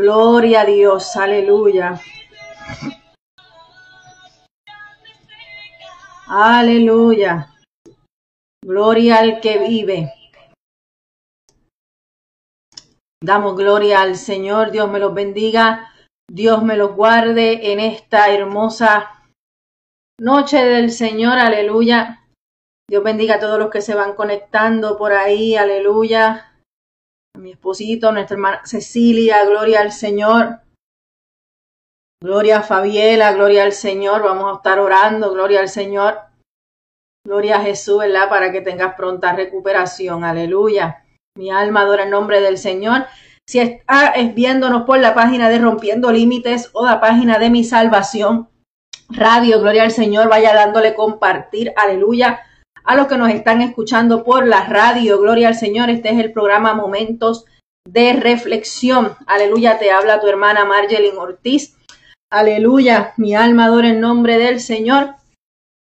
Gloria a Dios, aleluya. Aleluya. Gloria al que vive. Damos gloria al Señor. Dios me los bendiga. Dios me los guarde en esta hermosa noche del Señor. Aleluya. Dios bendiga a todos los que se van conectando por ahí. Aleluya mi esposito, nuestra hermana Cecilia, gloria al Señor. Gloria a Fabiela, gloria al Señor. Vamos a estar orando, gloria al Señor. Gloria a Jesús, ¿verdad? Para que tengas pronta recuperación. Aleluya. Mi alma adora el nombre del Señor. Si estás viéndonos por la página de Rompiendo Límites o la página de Mi Salvación Radio, gloria al Señor, vaya dándole compartir. Aleluya a los que nos están escuchando por la radio. Gloria al Señor. Este es el programa Momentos de Reflexión. Aleluya, te habla tu hermana Margelin Ortiz. Aleluya, mi alma adora el nombre del Señor.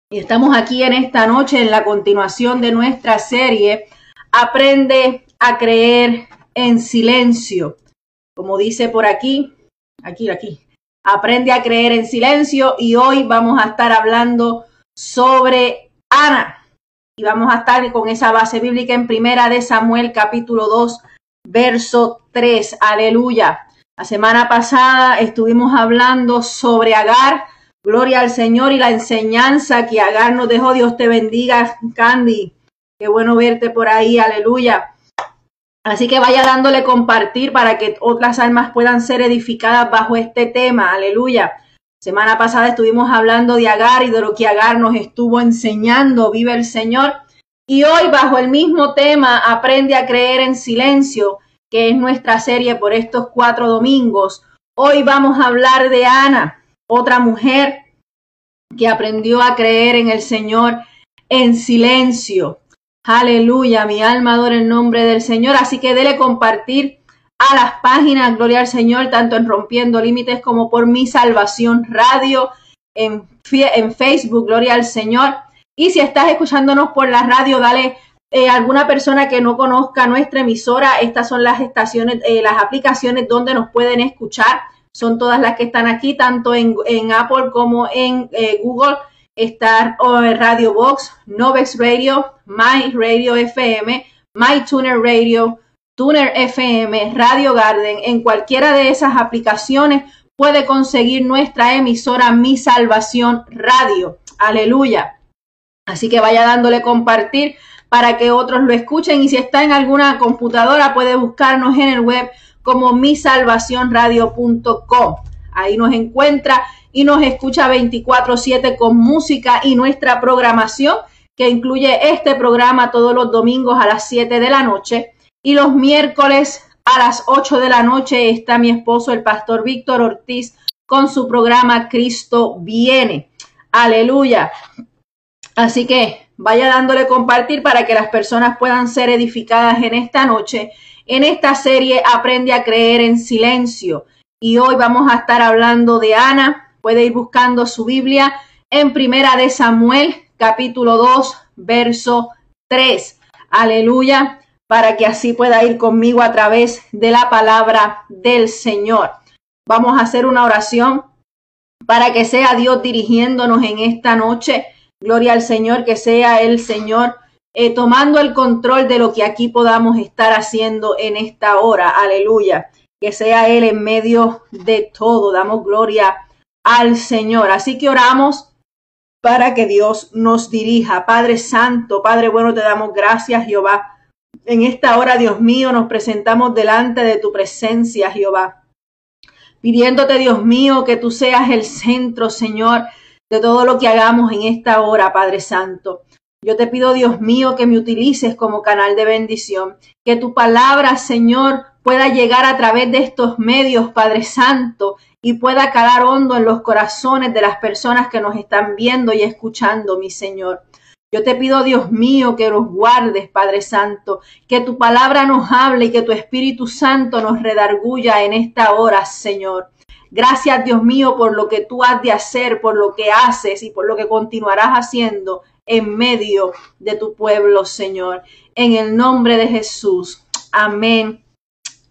Y estamos aquí en esta noche en la continuación de nuestra serie Aprende a creer en silencio. Como dice por aquí, aquí, aquí. Aprende a creer en silencio y hoy vamos a estar hablando sobre Ana y vamos a estar con esa base bíblica en primera de Samuel capítulo 2 verso 3. Aleluya. La semana pasada estuvimos hablando sobre Agar. Gloria al Señor y la enseñanza que Agar nos dejó. Dios te bendiga, Candy. Qué bueno verte por ahí. Aleluya. Así que vaya dándole compartir para que otras almas puedan ser edificadas bajo este tema. Aleluya. Semana pasada estuvimos hablando de Agar y de lo que Agar nos estuvo enseñando. Vive el Señor. Y hoy bajo el mismo tema, aprende a creer en silencio, que es nuestra serie por estos cuatro domingos. Hoy vamos a hablar de Ana, otra mujer que aprendió a creer en el Señor en silencio. Aleluya, mi alma adora el nombre del Señor. Así que dele compartir a las páginas Gloria al Señor, tanto en Rompiendo Límites como por Mi Salvación Radio, en, en Facebook, Gloria al Señor. Y si estás escuchándonos por la radio, dale eh, alguna persona que no conozca nuestra emisora. Estas son las estaciones, eh, las aplicaciones donde nos pueden escuchar. Son todas las que están aquí, tanto en, Apple como en eh, Google. Está Radio Box, Novex Radio, My Radio FM, My Tuner Radio, Tuner FM, Radio Garden, en cualquiera de esas aplicaciones puede conseguir nuestra emisora Mi Salvación Radio. Aleluya. Así que vaya dándole compartir para que otros lo escuchen y si está en alguna computadora puede buscarnos en el web como misalvacionradio.com. Ahí nos encuentra y nos escucha 24/7 con música y nuestra programación que incluye este programa todos los domingos a las 7 de la noche y los miércoles a las 8 de la noche está mi esposo, el pastor Víctor Ortiz, con su programa Cristo viene. Aleluya. Así que vaya dándole compartir para que las personas puedan ser edificadas en esta noche. En esta serie Aprende a creer en silencio. Y hoy vamos a estar hablando de Ana. Puede ir buscando su Biblia en Primera de Samuel, capítulo 2, verso 3. Aleluya para que así pueda ir conmigo a través de la palabra del Señor. Vamos a hacer una oración para que sea Dios dirigiéndonos en esta noche. Gloria al Señor, que sea el Señor eh, tomando el control de lo que aquí podamos estar haciendo en esta hora. Aleluya. Que sea Él en medio de todo. Damos gloria al Señor. Así que oramos para que Dios nos dirija. Padre Santo, Padre bueno, te damos gracias, Jehová. En esta hora, Dios mío, nos presentamos delante de tu presencia, Jehová. Pidiéndote, Dios mío, que tú seas el centro, Señor, de todo lo que hagamos en esta hora, Padre Santo. Yo te pido, Dios mío, que me utilices como canal de bendición, que tu palabra, Señor, pueda llegar a través de estos medios, Padre Santo, y pueda calar hondo en los corazones de las personas que nos están viendo y escuchando, mi Señor. Yo te pido, Dios mío, que los guardes, Padre Santo, que tu palabra nos hable y que tu Espíritu Santo nos redarguya en esta hora, Señor. Gracias, Dios mío, por lo que tú has de hacer, por lo que haces y por lo que continuarás haciendo en medio de tu pueblo, Señor. En el nombre de Jesús. Amén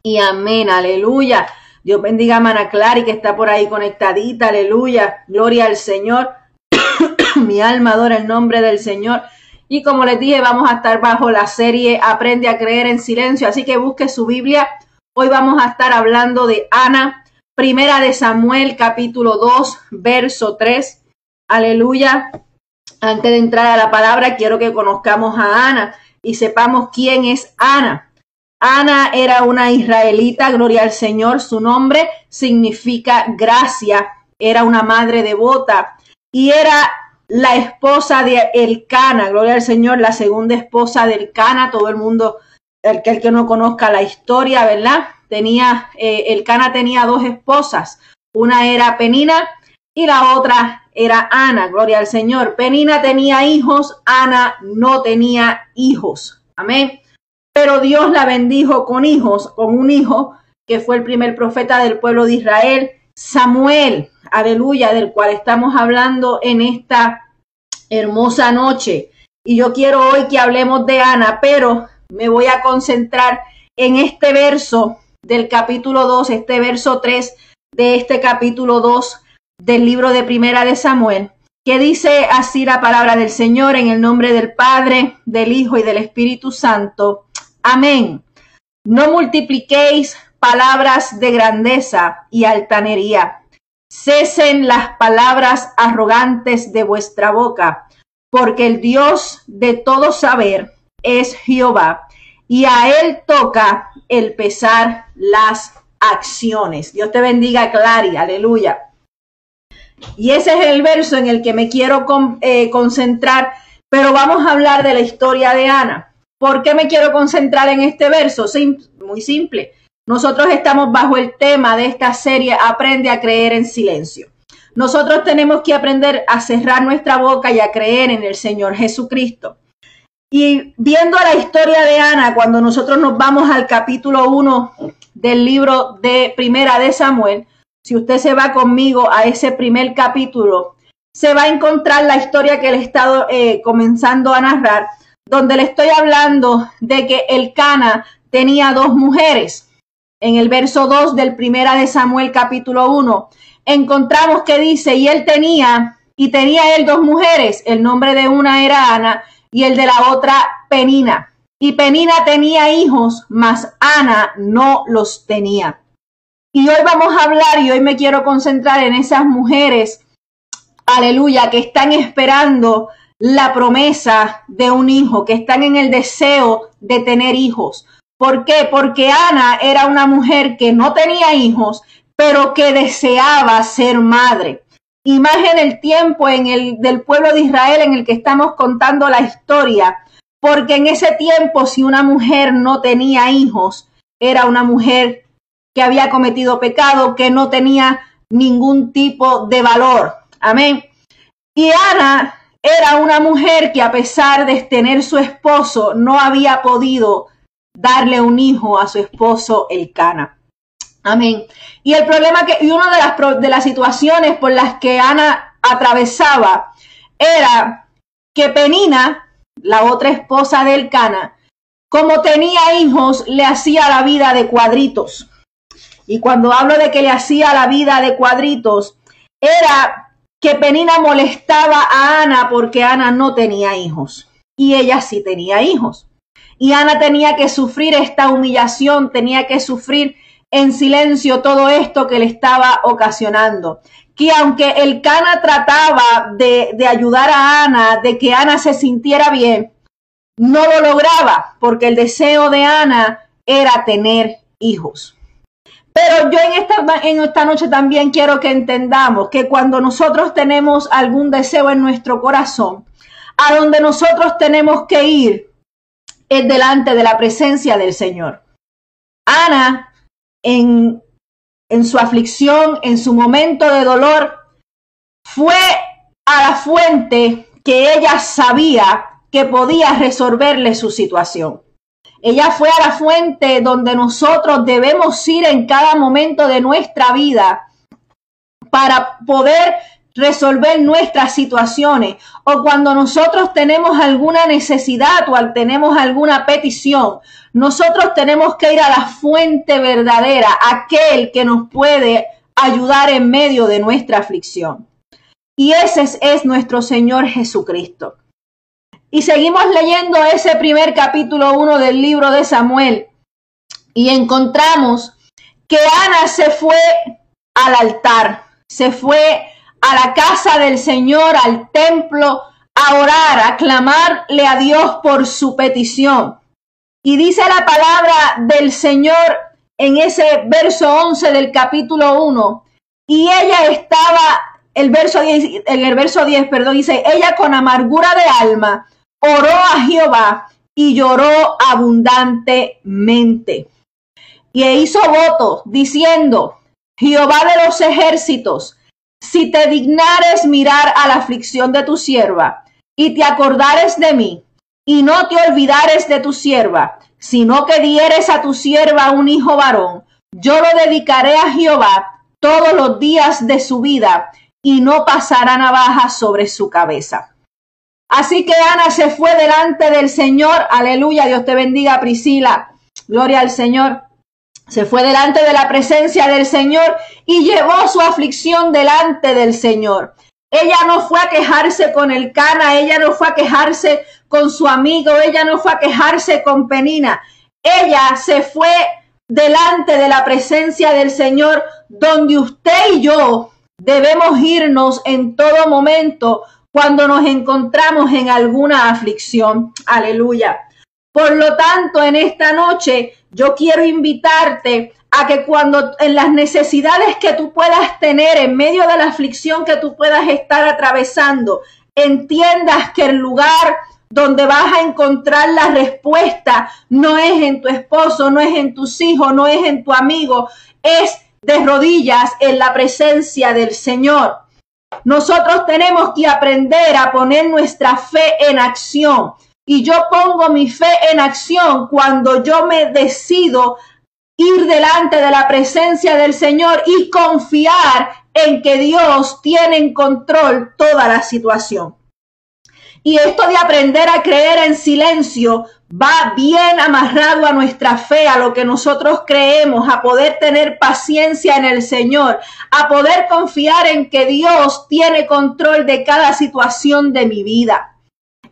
y amén. Aleluya. Dios bendiga a Mana Clary que está por ahí conectadita. Aleluya. Gloria al Señor. Mi alma adora el nombre del Señor. Y como les dije, vamos a estar bajo la serie Aprende a creer en silencio. Así que busque su Biblia. Hoy vamos a estar hablando de Ana, primera de Samuel, capítulo 2, verso 3. Aleluya. Antes de entrar a la palabra, quiero que conozcamos a Ana y sepamos quién es Ana. Ana era una israelita, gloria al Señor, su nombre significa gracia, era una madre devota y era la esposa de Elcana, gloria al Señor, la segunda esposa de Elcana, todo el mundo, el que, el que no conozca la historia, ¿verdad? Tenía, eh, Elcana tenía dos esposas, una era Penina y la otra era Ana, gloria al Señor. Penina tenía hijos, Ana no tenía hijos. Amén pero Dios la bendijo con hijos, con un hijo que fue el primer profeta del pueblo de Israel, Samuel, aleluya, del cual estamos hablando en esta hermosa noche. Y yo quiero hoy que hablemos de Ana, pero me voy a concentrar en este verso del capítulo 2, este verso 3 de este capítulo 2 del libro de Primera de Samuel, que dice así la palabra del Señor en el nombre del Padre, del Hijo y del Espíritu Santo. Amén. No multipliquéis palabras de grandeza y altanería. Cesen las palabras arrogantes de vuestra boca, porque el Dios de todo saber es Jehová, y a él toca el pesar las acciones. Dios te bendiga, Clary, aleluya. Y ese es el verso en el que me quiero eh, concentrar, pero vamos a hablar de la historia de Ana. ¿Por qué me quiero concentrar en este verso? muy simple. Nosotros estamos bajo el tema de esta serie Aprende a creer en silencio. Nosotros tenemos que aprender a cerrar nuestra boca y a creer en el Señor Jesucristo. Y viendo la historia de Ana, cuando nosotros nos vamos al capítulo 1 del libro de Primera de Samuel, si usted se va conmigo a ese primer capítulo, se va a encontrar la historia que le he estado eh, comenzando a narrar donde le estoy hablando de que el Cana tenía dos mujeres. En el verso 2 del primera de Samuel capítulo 1, encontramos que dice, y él tenía, y tenía él dos mujeres, el nombre de una era Ana y el de la otra Penina. Y Penina tenía hijos, mas Ana no los tenía. Y hoy vamos a hablar y hoy me quiero concentrar en esas mujeres, aleluya, que están esperando la promesa de un hijo, que están en el deseo de tener hijos. ¿Por qué? Porque Ana era una mujer que no tenía hijos, pero que deseaba ser madre. Y más en el tiempo en el, del pueblo de Israel en el que estamos contando la historia, porque en ese tiempo si una mujer no tenía hijos, era una mujer que había cometido pecado, que no tenía ningún tipo de valor. Amén. Y Ana era una mujer que a pesar de tener su esposo, no había podido darle un hijo a su esposo el Cana. Amén. Y el problema que, y una de las, de las situaciones por las que Ana atravesaba era que Penina, la otra esposa del Cana, como tenía hijos, le hacía la vida de cuadritos. Y cuando hablo de que le hacía la vida de cuadritos, era que Penina molestaba a Ana porque Ana no tenía hijos. y ella sí tenía hijos. Y Ana tenía que sufrir esta humillación, tenía que sufrir en silencio todo esto que le estaba ocasionando. Que aunque el Cana trataba de, ayudar a Ana, de que Ana se sintiera bien, no lo lograba porque el deseo de Ana era tener hijos. Pero yo en esta, en esta noche también quiero que entendamos que cuando nosotros tenemos algún deseo en nuestro corazón, a donde nosotros tenemos que ir es delante de la presencia del Señor. Ana, en, en su aflicción, en su momento de dolor, fue a la fuente que ella sabía que podía resolverle su situación. Ella fue a la fuente donde nosotros debemos ir en cada momento de nuestra vida para poder resolver nuestras situaciones o cuando nosotros tenemos alguna necesidad o tenemos alguna petición, nosotros tenemos que ir a la fuente verdadera, aquel que nos puede ayudar en medio de nuestra aflicción. Y ese es, es nuestro Señor Jesucristo. Y seguimos leyendo ese primer capítulo 1 del libro de Samuel y encontramos que Ana se fue al altar, se fue a la casa del Señor, al templo, a orar, a clamarle a Dios por su petición. Y dice la palabra del Señor en ese verso 11 del capítulo 1, y ella estaba, el verso 10, en el verso 10, perdón, dice, ella con amargura de alma oró a Jehová y lloró abundantemente. Y hizo voto diciendo, Jehová de los ejércitos, si te dignares mirar a la aflicción de tu sierva y te acordares de mí y no te olvidares de tu sierva, sino que dieres a tu sierva un hijo varón, yo lo dedicaré a Jehová todos los días de su vida y no pasará navaja sobre su cabeza. Así que Ana se fue delante del Señor. Aleluya. Dios te bendiga, Priscila. Gloria al Señor. Se fue delante de la presencia del Señor y llevó su aflicción delante del Señor. Ella no fue a quejarse con el Cana, ella no fue a quejarse con su amigo, ella no fue a quejarse con Penina. Ella se fue delante de la presencia del Señor, donde usted y yo debemos irnos en todo momento cuando nos encontramos en alguna aflicción. Aleluya. Por lo tanto, en esta noche yo quiero invitarte a que cuando en las necesidades que tú puedas tener, en medio de la aflicción que tú puedas estar atravesando, entiendas que el lugar donde vas a encontrar la respuesta no es en tu esposo, no es en tus hijos, no es en tu amigo, es de rodillas en la presencia del Señor. Nosotros tenemos que aprender a poner nuestra fe en acción. Y yo pongo mi fe en acción cuando yo me decido ir delante de la presencia del Señor y confiar en que Dios tiene en control toda la situación. Y esto de aprender a creer en silencio va bien amarrado a nuestra fe, a lo que nosotros creemos, a poder tener paciencia en el Señor, a poder confiar en que Dios tiene control de cada situación de mi vida.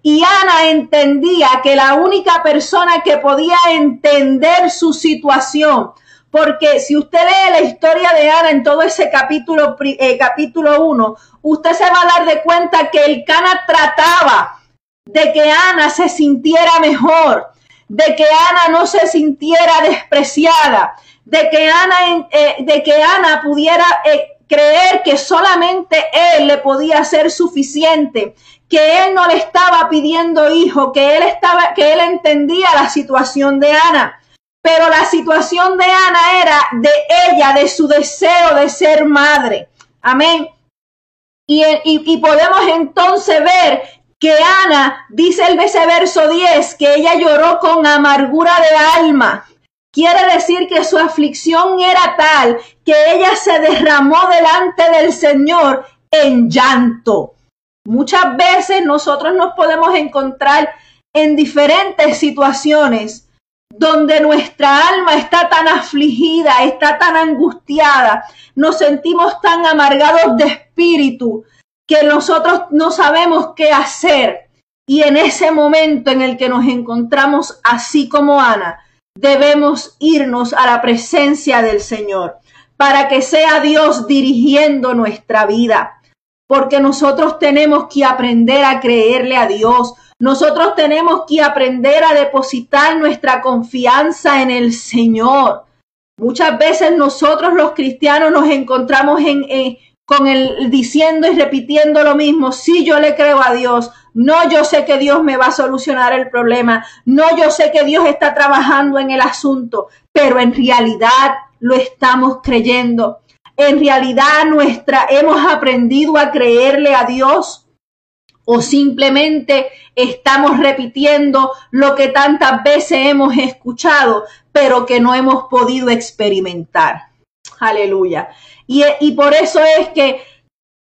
Y Ana entendía que la única persona que podía entender su situación, porque si usted lee la historia de Ana en todo ese capítulo, eh, capítulo 1, usted se va a dar de cuenta que el Cana trataba de que Ana se sintiera mejor, de que Ana no se sintiera despreciada, de que Ana, eh, de que Ana pudiera eh, creer que solamente él le podía ser suficiente, que él no le estaba pidiendo hijo, que él estaba, que él entendía la situación de Ana. Pero la situación de Ana era de ella, de su deseo de ser madre. Amén. Y, y, podemos entonces ver que Ana, dice el verso 10, que ella lloró con amargura de alma. Quiere decir que su aflicción era tal que ella se derramó delante del Señor en llanto. Muchas veces nosotros nos podemos encontrar en diferentes situaciones donde nuestra alma está tan afligida, está tan angustiada, nos sentimos tan amargados de espíritu, que nosotros no sabemos qué hacer. Y en ese momento en el que nos encontramos así como Ana, debemos irnos a la presencia del Señor para que sea Dios dirigiendo nuestra vida. Porque nosotros tenemos que aprender a creerle a Dios. Nosotros tenemos que aprender a depositar nuestra confianza en el Señor. Muchas veces nosotros los cristianos nos encontramos en, con el diciendo y repitiendo lo mismo. Sí, yo le creo a Dios. No, yo sé que Dios me va a solucionar el problema. No, yo sé que Dios está trabajando en el asunto, pero en realidad lo estamos creyendo. En realidad nuestra hemos aprendido a creerle a Dios o simplemente estamos repitiendo lo que tantas veces hemos escuchado, pero que no hemos podido experimentar. Aleluya. Y, y por eso es que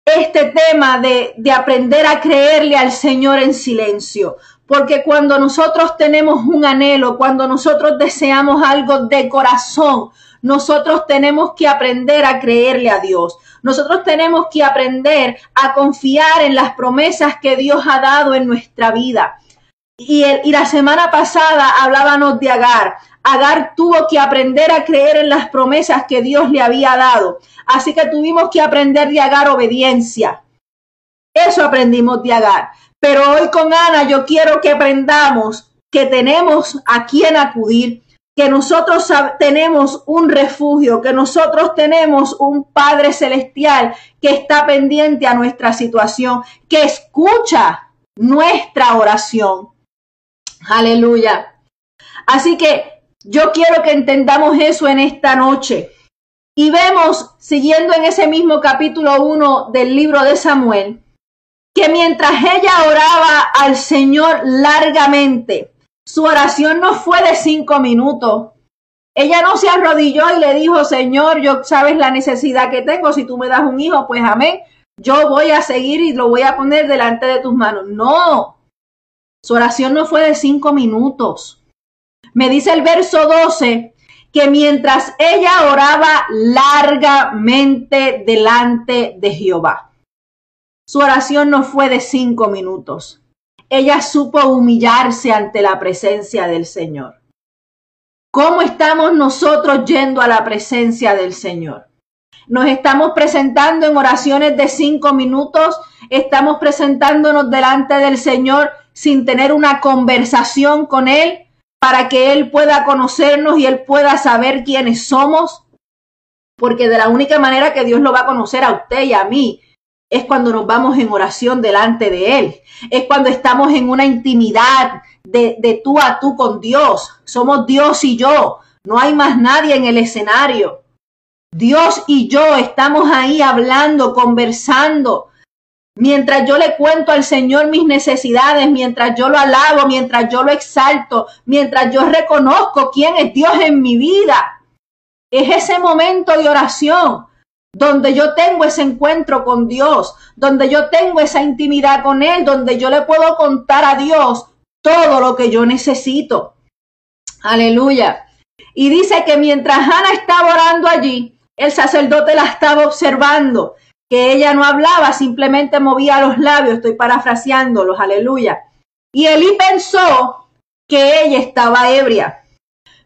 este tema de, de aprender a creerle al Señor en silencio, porque cuando nosotros tenemos un anhelo, cuando nosotros deseamos algo de corazón, nosotros tenemos que aprender a creerle a Dios. Nosotros tenemos que aprender a confiar en las promesas que Dios ha dado en nuestra vida. Y, y la semana pasada hablábamos de Agar. Agar tuvo que aprender a creer en las promesas que Dios le había dado. Así que tuvimos que aprender de Agar obediencia. Eso aprendimos de Agar. Pero hoy con Ana yo quiero que aprendamos que tenemos a quien acudir, que nosotros tenemos un refugio, que nosotros tenemos un Padre Celestial que está pendiente a nuestra situación, que escucha nuestra oración. Aleluya. Así que yo quiero que entendamos eso en esta noche. Y vemos, siguiendo en ese mismo capítulo 1 del libro de Samuel, que mientras ella oraba al Señor largamente, su oración no fue de cinco minutos. Ella no se arrodilló y le dijo, Señor, yo sabes la necesidad que tengo. Si tú me das un hijo, pues amén. Yo voy a seguir y lo voy a poner delante de tus manos. No. Su oración no fue de cinco minutos. Me dice el verso 12 que mientras ella oraba largamente delante de Jehová, su oración no fue de cinco minutos ella supo humillarse ante la presencia del Señor. ¿Cómo estamos nosotros yendo a la presencia del Señor? Nos estamos presentando en oraciones de cinco minutos, estamos presentándonos delante del Señor sin tener una conversación con Él para que Él pueda conocernos y Él pueda saber quiénes somos. Porque de la única manera que Dios lo va a conocer a usted y a mí es cuando nos vamos en oración delante de Él, es cuando estamos en una intimidad de, de, tú a tú con Dios. Somos Dios y yo, no hay más nadie en el escenario. Dios y yo estamos ahí hablando, conversando. Mientras yo le cuento al Señor mis necesidades, mientras yo lo alabo, mientras yo lo exalto, mientras yo reconozco quién es Dios en mi vida. Es ese momento de oración donde yo tengo ese encuentro con Dios, donde yo tengo esa intimidad con Él, donde yo le puedo contar a Dios todo lo que yo necesito. Aleluya. Y dice que mientras Ana estaba orando allí, el sacerdote la estaba observando, que ella no hablaba, simplemente movía los labios, estoy parafraseándolos, aleluya. Y Elí pensó que ella estaba ebria.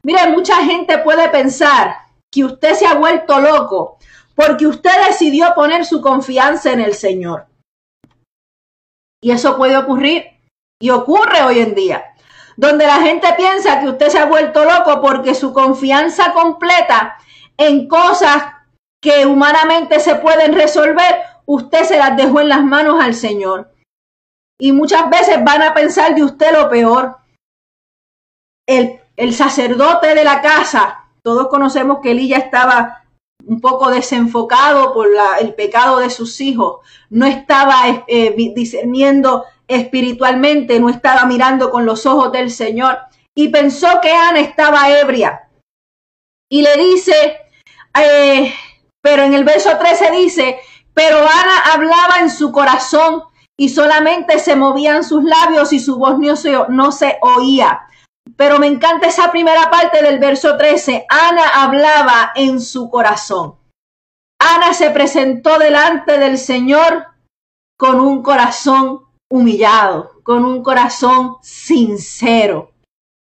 Mire, mucha gente puede pensar que usted se ha vuelto loco porque usted decidió poner su confianza en el Señor. Y eso puede ocurrir y ocurre hoy en día, donde la gente piensa que usted se ha vuelto loco porque su confianza completa en cosas que humanamente se pueden resolver, usted se las dejó en las manos al Señor. Y muchas veces van a pensar de usted lo peor. El, sacerdote de la casa, todos conocemos que Elías estaba un poco desenfocado por el pecado de sus hijos, no estaba eh, eh, discerniendo espiritualmente, no estaba mirando con los ojos del Señor y pensó que Ana estaba ebria. Y le dice, eh, pero en el verso 13 dice, pero Ana hablaba en su corazón y solamente se movían sus labios y su voz no se, no se oía. Pero me encanta esa primera parte del verso 13. Ana hablaba en su corazón. Ana se presentó delante del Señor con un corazón humillado, con un corazón sincero.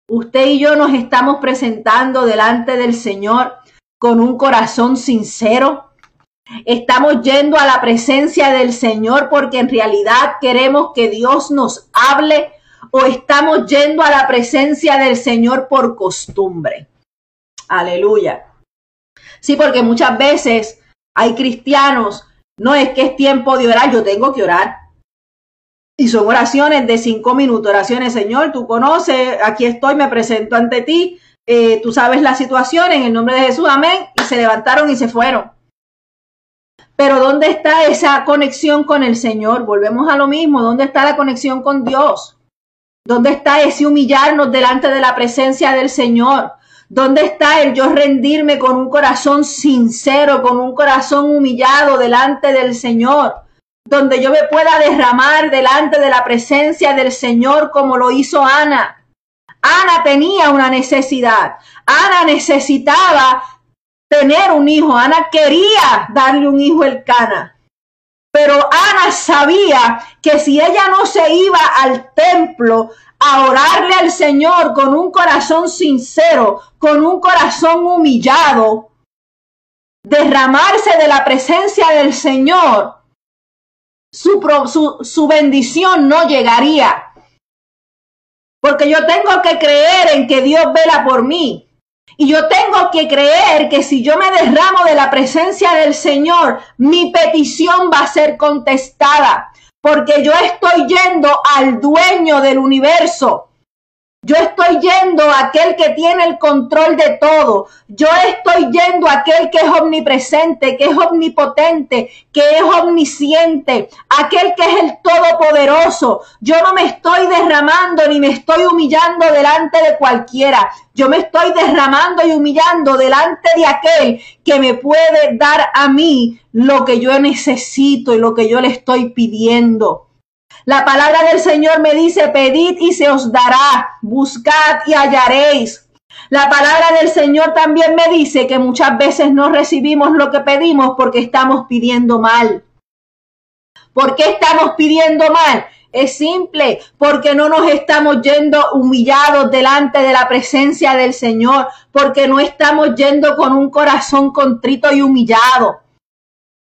Usted y yo nos estamos presentando delante del Señor con un corazón sincero. Estamos yendo a la presencia del Señor porque en realidad queremos que Dios nos hable o estamos yendo a la presencia del Señor por costumbre. Aleluya. Sí, porque muchas veces hay cristianos, no es que es tiempo de orar, yo tengo que orar. Y son oraciones de cinco minutos, oraciones, Señor, tú conoces, aquí estoy, me presento ante ti, eh, tú sabes la situación, en el nombre de Jesús, amén, y se levantaron y se fueron. Pero ¿dónde está esa conexión con el Señor? Volvemos a lo mismo, ¿dónde está la conexión con Dios? ¿Dónde está ese humillarnos delante de la presencia del Señor? ¿Dónde está el yo rendirme con un corazón sincero, con un corazón humillado delante del Señor? donde yo me pueda derramar delante de la presencia del Señor como lo hizo Ana. Ana tenía una necesidad. Ana necesitaba tener un hijo. Ana quería darle un hijo el Cana. Pero Ana sabía que si ella no se iba al templo a orarle al Señor con un corazón sincero, con un corazón humillado, derramarse de la presencia del Señor, su, su, bendición no llegaría. Porque yo tengo que creer en que Dios vela por mí. Y yo tengo que creer que si yo me derramo de la presencia del Señor, mi petición va a ser contestada. Porque yo estoy yendo al dueño del universo. Yo estoy yendo a aquel que tiene el control de todo. Yo estoy yendo a aquel que es omnipresente, que es omnipotente, que es omnisciente, aquel que es el todopoderoso. Yo no me estoy derramando ni me estoy humillando delante de cualquiera. Yo me estoy derramando y humillando delante de aquel que me puede dar a mí lo que yo necesito y lo que yo le estoy pidiendo. La palabra del Señor me dice, pedid y se os dará, buscad y hallaréis. La palabra del Señor también me dice que muchas veces no recibimos lo que pedimos porque estamos pidiendo mal. ¿Por qué estamos pidiendo mal? Es simple, porque no nos estamos yendo humillados delante de la presencia del Señor, porque no estamos yendo con un corazón contrito y humillado.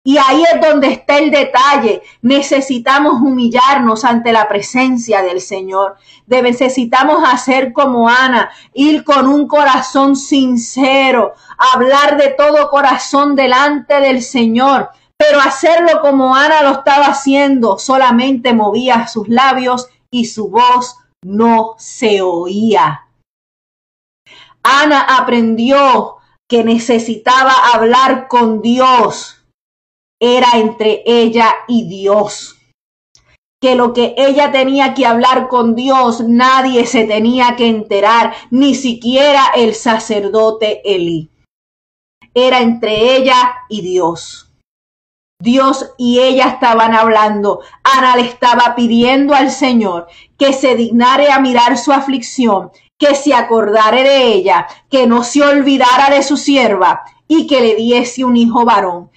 Y ahí es donde está el detalle. Necesitamos humillarnos ante la presencia del Señor. Necesitamos hacer como Ana, ir con un corazón sincero, hablar de todo corazón delante del Señor. Pero hacerlo como Ana lo estaba haciendo, solamente movía sus labios y su voz no se oía. Ana aprendió que necesitaba hablar con Dios era entre ella y Dios. Que lo que ella tenía que hablar con Dios, nadie se tenía que enterar, ni siquiera el sacerdote Elí. Era entre ella y Dios. Dios y ella estaban hablando. Ana le estaba pidiendo al Señor que se dignare a mirar su aflicción, que se acordare de ella, que no se olvidara de su sierva y que le diese un hijo varón.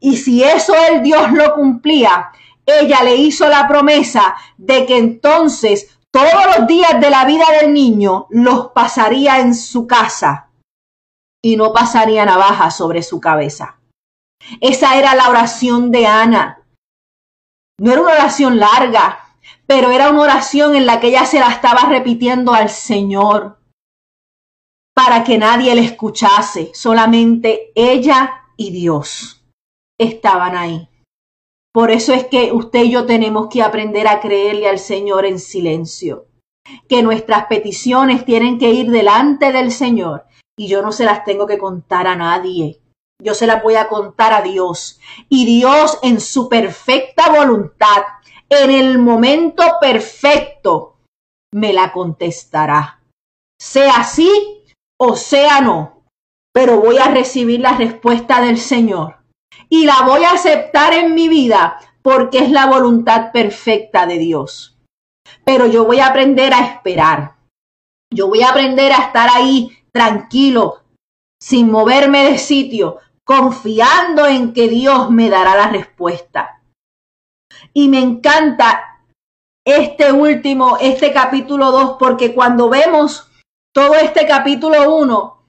Y si eso el Dios lo cumplía, ella le hizo la promesa de que entonces todos los días de la vida del niño los pasaría en su casa y no pasaría navaja sobre su cabeza. Esa era la oración de Ana. No era una oración larga, pero era una oración en la que ella se la estaba repitiendo al Señor para que nadie le escuchase, solamente ella y Dios estaban ahí. Por eso es que usted y yo tenemos que aprender a creerle al Señor en silencio, que nuestras peticiones tienen que ir delante del Señor y yo no se las tengo que contar a nadie. Yo se las voy a contar a Dios. Y Dios en su perfecta voluntad, en el momento perfecto, me la contestará. Sea sí o sea no. Pero voy a recibir la respuesta del Señor y la voy a aceptar en mi vida porque es la voluntad perfecta de Dios. Pero yo voy a aprender a esperar. Yo voy a aprender a estar ahí tranquilo, sin moverme de sitio, confiando en que Dios me dará la respuesta. Y me encanta este último, este capítulo 2, porque cuando vemos todo este capítulo 1,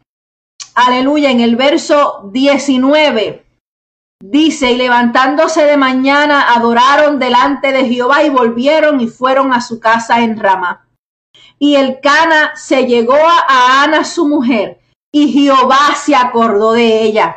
aleluya, en el verso 19, dice, y levantándose de mañana, adoraron delante de Jehová y volvieron y fueron a su casa en Ramá. Y el Cana se llegó a Ana su mujer, y Jehová se acordó de ella.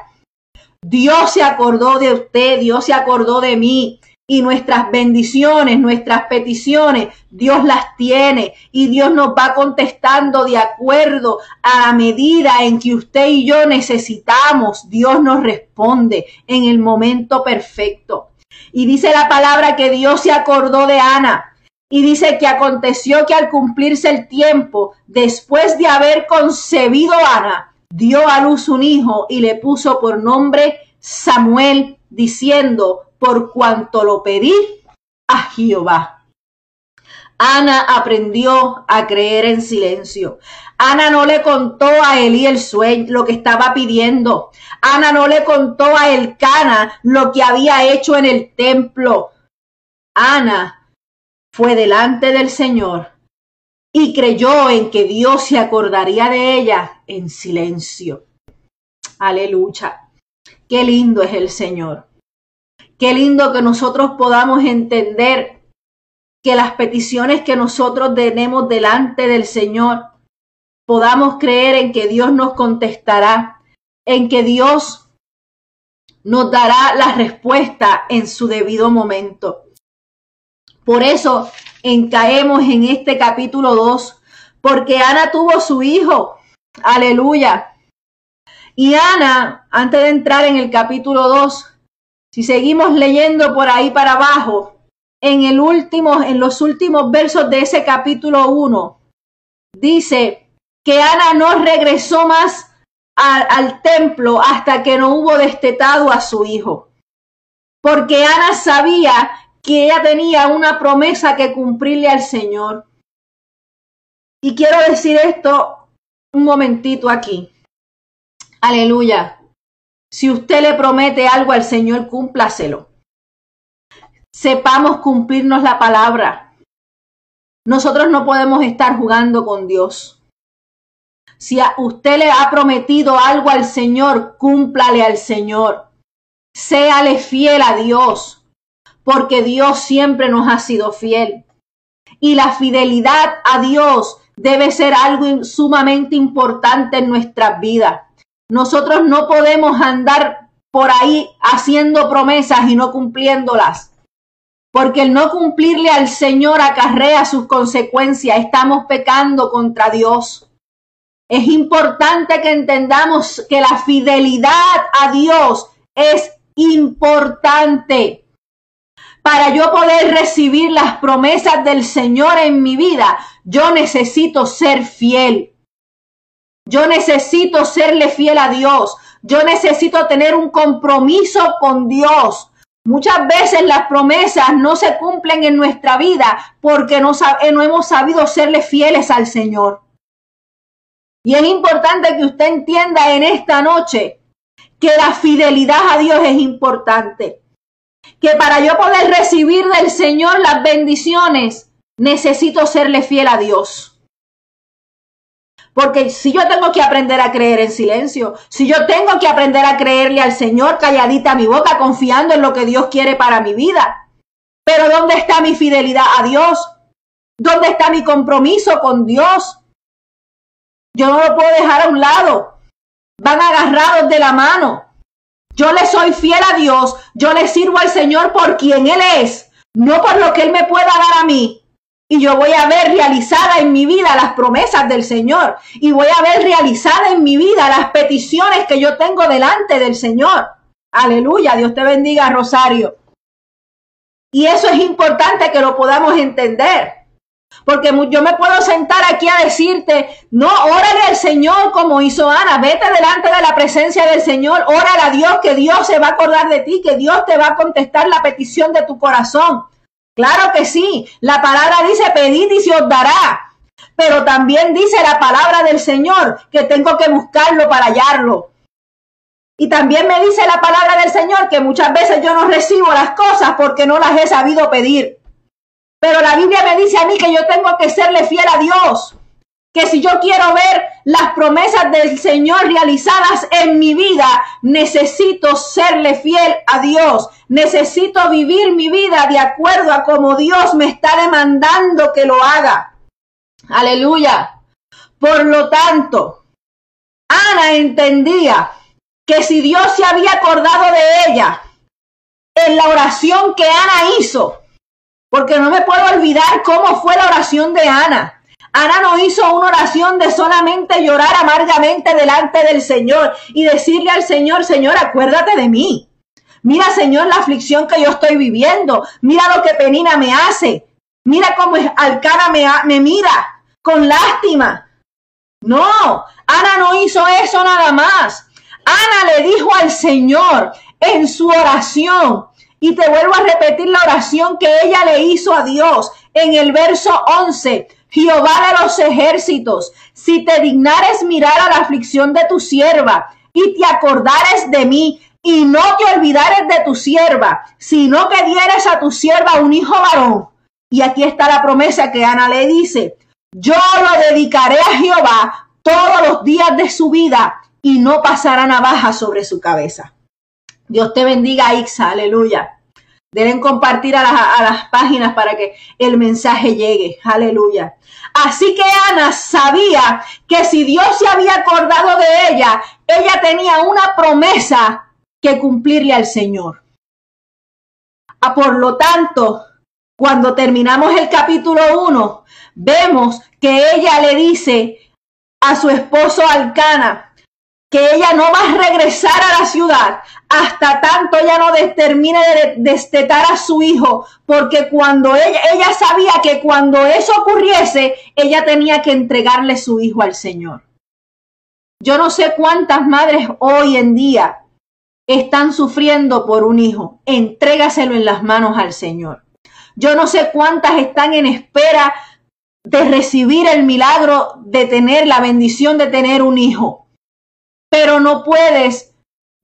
Dios se acordó de usted, Dios se acordó de mí y nuestras bendiciones, nuestras peticiones, Dios las tiene y Dios nos va contestando de acuerdo a la medida en que usted y yo necesitamos. Dios nos responde en el momento perfecto. Y dice la palabra que Dios se acordó de Ana. Y dice que aconteció que al cumplirse el tiempo, después de haber concebido Ana, dio a luz un hijo y le puso por nombre Samuel, diciendo, por cuanto lo pedí a Jehová. Ana aprendió a creer en silencio. Ana no le contó a Elí el sueño, lo que estaba pidiendo. Ana no le contó a Elcana lo que había hecho en el templo. Ana fue delante del Señor y creyó en que Dios se acordaría de ella en silencio. Aleluya. Qué lindo es el Señor. Qué lindo que nosotros podamos entender que las peticiones que nosotros tenemos delante del Señor, podamos creer en que Dios nos contestará, en que Dios nos dará la respuesta en su debido momento. Por eso encaemos en este capítulo 2, porque Ana tuvo su hijo. Aleluya. Y Ana, antes de entrar en el capítulo 2, si seguimos leyendo por ahí para abajo, en el último, en los últimos versos de ese capítulo 1, dice que Ana no regresó más al templo hasta que no hubo destetado a su hijo. Porque Ana sabía que ella tenía una promesa que cumplirle al Señor. Y quiero decir esto un momentito aquí. Aleluya. Si usted le promete algo al Señor, cúmplaselo. Sepamos cumplirnos la palabra. Nosotros no podemos estar jugando con Dios. Si a usted le ha prometido algo al Señor, cúmplale al Señor. Séale fiel a Dios, porque Dios siempre nos ha sido fiel. Y la fidelidad a Dios debe ser algo sumamente importante en nuestras vidas. Nosotros no podemos andar por ahí haciendo promesas y no cumpliéndolas. Porque el no cumplirle al Señor acarrea sus consecuencias. Estamos pecando contra Dios. Es importante que entendamos que la fidelidad a Dios es importante. Para yo poder recibir las promesas del Señor en mi vida, yo necesito ser fiel. Yo necesito serle fiel a Dios. Yo necesito tener un compromiso con Dios. Muchas veces las promesas no se cumplen en nuestra vida porque no, eh, no hemos sabido serle fieles al Señor. Y es importante que usted entienda en esta noche que la fidelidad a Dios es importante. Que para yo poder recibir del Señor las bendiciones, necesito serle fiel a Dios. Porque si yo tengo que aprender a creer en silencio, si yo tengo que aprender a creerle al Señor calladita mi boca, confiando en lo que Dios quiere para mi vida. Pero ¿dónde está mi fidelidad a Dios? ¿Dónde está mi compromiso con Dios? Yo no lo puedo dejar a un lado. Van agarrados de la mano. Yo le soy fiel a Dios. Yo le sirvo al Señor por quien Él es, no por lo que Él me pueda dar a mí, y yo voy a ver realizada en mi vida las promesas del Señor y voy a ver realizada en mi vida las peticiones que yo tengo delante del Señor. Aleluya, Dios te bendiga, Rosario. Y eso es importante que lo podamos entender. Porque yo me puedo sentar aquí a decirte, no, órale al Señor como hizo Ana, vete delante de la presencia del Señor, órale a Dios, que Dios se va a acordar de ti, que Dios te va a contestar la petición de tu corazón. Claro que sí. La palabra dice, pedid y se os dará. Pero también dice la palabra del Señor que tengo que buscarlo para hallarlo. Y también me dice la palabra del Señor que muchas veces yo no recibo las cosas porque no las he sabido pedir. Pero la Biblia me dice a mí que yo tengo que serle fiel a Dios. Que si yo quiero ver las promesas del Señor realizadas en mi vida, necesito serle fiel a Dios. Necesito vivir mi vida de acuerdo a como Dios me está demandando que lo haga. Aleluya. Por lo tanto, Ana entendía que si Dios se había acordado de ella en la oración que Ana hizo, porque no me puedo olvidar cómo fue la oración de Ana. Ana no hizo una oración de solamente llorar amargamente delante del Señor y decirle al Señor, Señor, acuérdate de mí. Mira, Señor, la aflicción que yo estoy viviendo. Mira lo que Penina me hace. Mira cómo Alcana me, me mira con lástima. No, Ana no hizo eso nada más. Ana le dijo al Señor en su oración, y te vuelvo a repetir la oración que ella le hizo a Dios en el verso 11. Jehová de los ejércitos, si te dignares mirar a la aflicción de tu sierva y te acordares de mí y no te olvidares de tu sierva, sino que dieres a tu sierva un hijo varón. Y aquí está la promesa que Ana le dice, yo lo dedicaré a Jehová todos los días de su vida y no pasará navaja sobre su cabeza. Dios te bendiga, Ixa, aleluya. Deben compartir a las, a las, páginas para que el mensaje llegue, aleluya. Así que Ana sabía que si Dios se había acordado de ella, ella tenía una promesa que cumplirle al Señor. Ah, por lo tanto, cuando terminamos el capítulo 1, vemos que ella le dice a su esposo Alcana, que ella no va a regresar a la ciudad hasta tanto ella no termine de destetar a su hijo, porque cuando ella, ella sabía que cuando eso ocurriese, ella tenía que entregarle su hijo al Señor. Yo no sé cuántas madres hoy en día están sufriendo por un hijo. Entrégaselo en las manos al Señor. Yo no sé cuántas están en espera de recibir el milagro de tener la bendición de tener un hijo pero no puedes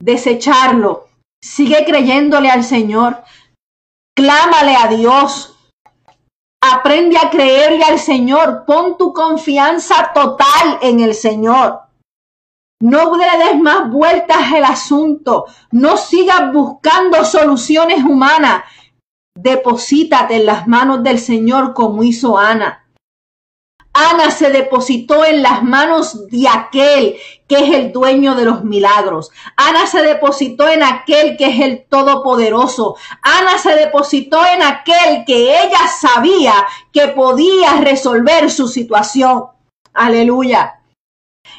desecharlo. Sigue creyéndole al Señor. Clámale a Dios. Aprende a creerle al Señor. Pon tu confianza total en el Señor. No le des más vueltas al asunto. No sigas buscando soluciones humanas. Deposítate en las manos del Señor como hizo Ana. Ana se depositó en las manos de aquel que es el dueño de los milagros. Ana se depositó en aquel que es el todopoderoso. Ana se depositó en aquel que ella sabía que podía resolver su situación. Aleluya.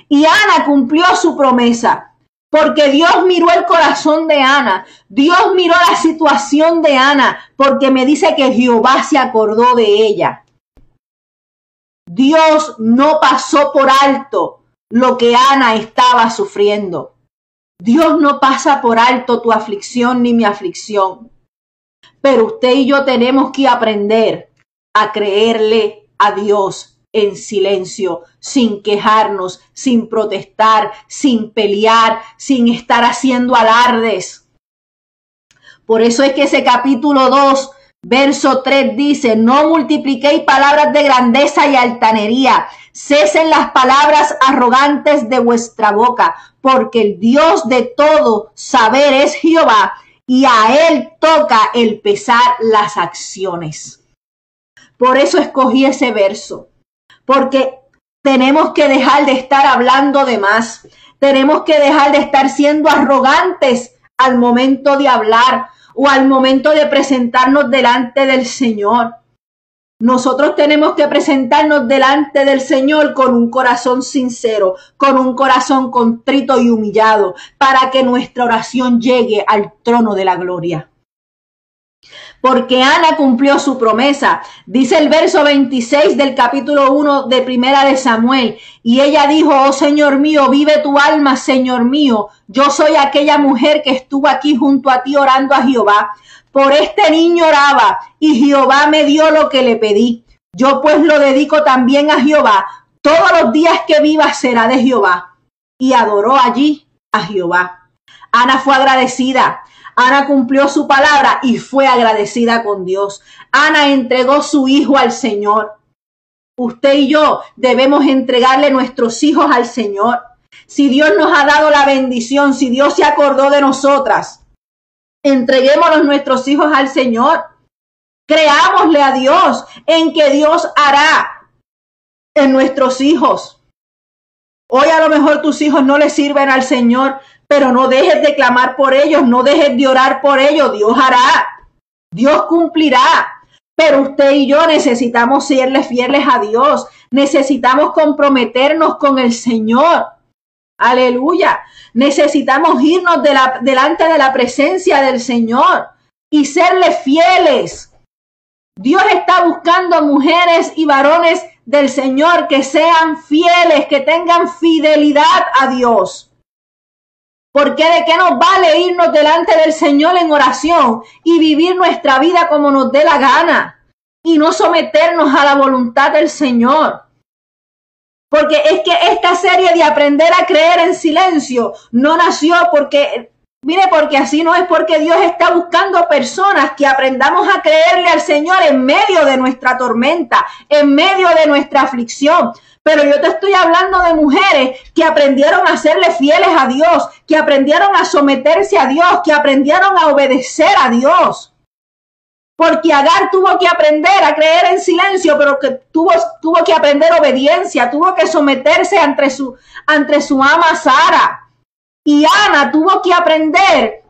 Y Ana cumplió su promesa. Porque Dios miró el corazón de Ana, Dios miró la situación de Ana, porque me dice que Jehová se acordó de ella. Dios no pasó por alto lo que Ana estaba sufriendo. Dios no pasa por alto tu aflicción ni mi aflicción. Pero usted y yo tenemos que aprender a creerle a Dios en silencio, sin quejarnos, sin protestar, sin pelear, sin estar haciendo alardes. Por eso es que ese capítulo 2 Verso 3 dice, no multipliquéis palabras de grandeza y altanería, cesen las palabras arrogantes de vuestra boca, porque el Dios de todo saber es Jehová, y a él toca el pesar las acciones. Por eso escogí ese verso, porque tenemos que dejar de estar hablando de más, tenemos que dejar de estar siendo arrogantes al momento de hablar, o al momento de presentarnos delante del Señor. Nosotros tenemos que presentarnos delante del Señor con un corazón sincero, con un corazón contrito y humillado, para que nuestra oración llegue al trono de la gloria porque Ana cumplió su promesa. Dice el verso 26 del capítulo 1 de Primera de Samuel. Y ella dijo, oh Señor mío, vive tu alma, Señor mío. Yo soy aquella mujer que estuvo aquí junto a ti orando a Jehová. Por este niño oraba y Jehová me dio lo que le pedí. Yo pues lo dedico también a Jehová. Todos los días que viva será de Jehová. Y adoró allí a Jehová. Ana fue agradecida. Ana cumplió su palabra y fue agradecida con Dios. Ana entregó su hijo al Señor. Usted y yo debemos entregarle nuestros hijos al Señor. Si Dios nos ha dado la bendición, si Dios se acordó de nosotras, entreguémonos nuestros hijos al Señor. Creámosle a Dios en que Dios hará en nuestros hijos. Hoy a lo mejor tus hijos no le sirven al Señor, pero no dejes de clamar por ellos, no dejes de orar por ellos. Dios hará, Dios cumplirá. Pero usted y yo necesitamos serle fieles a Dios, necesitamos comprometernos con el Señor. Aleluya. Necesitamos irnos de la, delante de la presencia del Señor y serle fieles. Dios está buscando mujeres y varones del Señor que sean fieles, que tengan fidelidad a Dios. Porque de qué nos vale irnos delante del Señor en oración y vivir nuestra vida como nos dé la gana y no someternos a la voluntad del Señor. Porque es que esta serie de aprender a creer en silencio no nació porque Mire, porque así no es porque Dios está buscando personas que aprendamos a creerle al Señor en medio de nuestra tormenta, en medio de nuestra aflicción. Pero yo te estoy hablando de mujeres que aprendieron a serle fieles a Dios, que aprendieron a someterse a Dios, que aprendieron a obedecer a Dios. Porque Agar tuvo que aprender a creer en silencio, pero que tuvo, tuvo que aprender obediencia, tuvo que someterse ante su, ante su ama Sara. Y Ana tuvo que aprender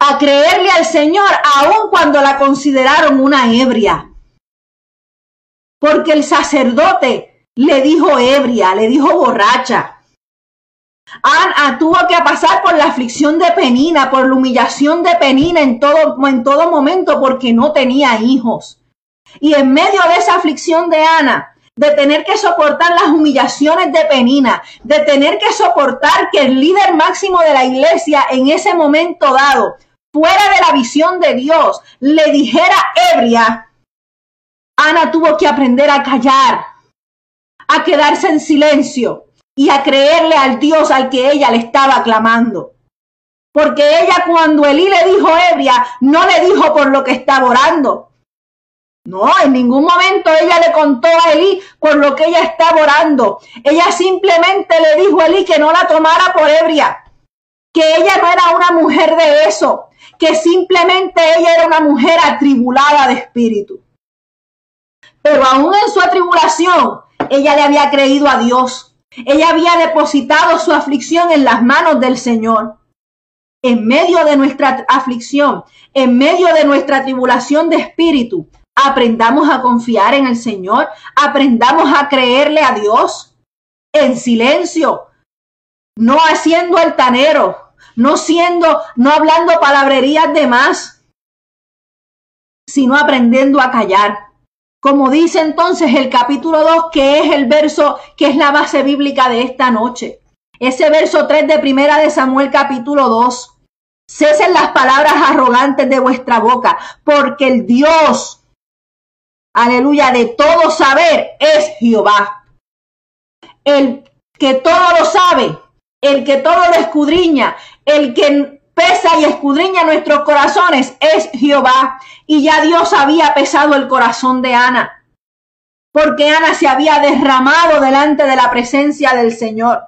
a creerle al Señor aun cuando la consideraron una ebria. Porque el sacerdote le dijo ebria, le dijo borracha. Ana tuvo que pasar por la aflicción de Penina, por la humillación de Penina en todo, en todo momento porque no tenía hijos. Y en medio de esa aflicción de Ana, de tener que soportar las humillaciones de Penina, de tener que soportar que el líder máximo de la iglesia en ese momento dado, fuera de la visión de Dios, le dijera ebria, Ana tuvo que aprender a callar, a quedarse en silencio y a creerle al Dios al que ella le estaba clamando. Porque ella cuando Elí le dijo ebria, no le dijo por lo que estaba orando, no, en ningún momento ella le contó a Elí por lo que ella estaba orando. Ella simplemente le dijo a Elí que no la tomara por ebria, que ella no era una mujer de eso, que simplemente ella era una mujer atribulada de espíritu. Pero aún en su atribulación, ella le había creído a Dios. Ella había depositado su aflicción en las manos del Señor. En medio de nuestra aflicción, en medio de nuestra tribulación de espíritu, Aprendamos a confiar en el Señor, aprendamos a creerle a Dios en silencio, no haciendo altanero, no siendo, no hablando palabrerías de más, sino aprendiendo a callar. Como dice entonces el capítulo 2, que es el verso que es la base bíblica de esta noche. Ese verso 3 de Primera de Samuel capítulo 2. Cesen las palabras arrogantes de vuestra boca, porque el Dios aleluya, de todo saber es Jehová. El que todo lo sabe, el que todo lo escudriña, el que pesa y escudriña nuestros corazones es Jehová. Y ya Dios había pesado el corazón de Ana, porque Ana se había derramado delante de la presencia del Señor.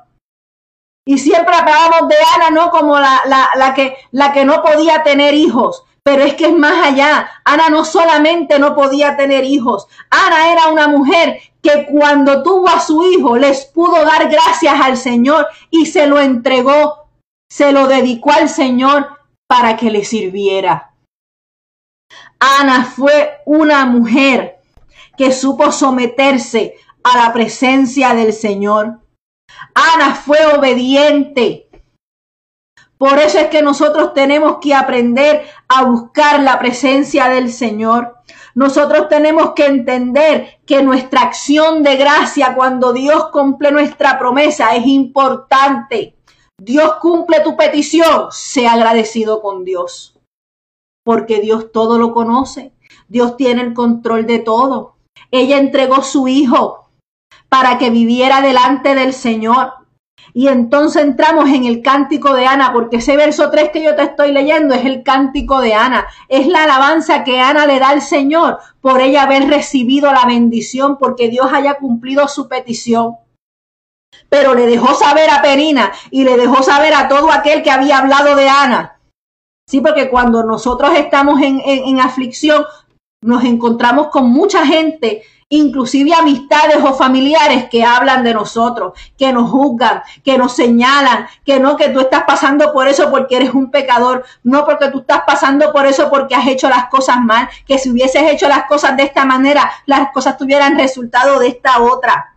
Y siempre hablamos de Ana, ¿no? Como la, la, la, que, la que no podía tener hijos, pero es que es más allá. Ana no solamente no podía tener hijos. Ana era una mujer que cuando tuvo a su hijo les pudo dar gracias al Señor y se lo entregó, se lo dedicó al Señor para que le sirviera. Ana fue una mujer que supo someterse a la presencia del Señor. Ana fue obediente. Por eso es que nosotros tenemos que aprender a buscar la presencia del Señor. Nosotros tenemos que entender que nuestra acción de gracia cuando Dios cumple nuestra promesa es importante. Dios cumple tu petición, sea agradecido con Dios. Porque Dios todo lo conoce. Dios tiene el control de todo. Ella entregó su hijo para que viviera delante del Señor. Y entonces entramos en el cántico de Ana, porque ese verso 3 que yo te estoy leyendo es el cántico de Ana. Es la alabanza que Ana le da al Señor por ella haber recibido la bendición, porque Dios haya cumplido su petición. Pero le dejó saber a Perina y le dejó saber a todo aquel que había hablado de Ana. Sí, porque cuando nosotros estamos en, en aflicción, nos encontramos con mucha gente inclusive amistades o familiares que hablan de nosotros, que nos juzgan, que nos señalan, que no, que tú estás pasando por eso porque eres un pecador, no porque tú estás pasando por eso porque has hecho las cosas mal, que si hubieses hecho las cosas de esta manera, las cosas tuvieran resultado de esta otra.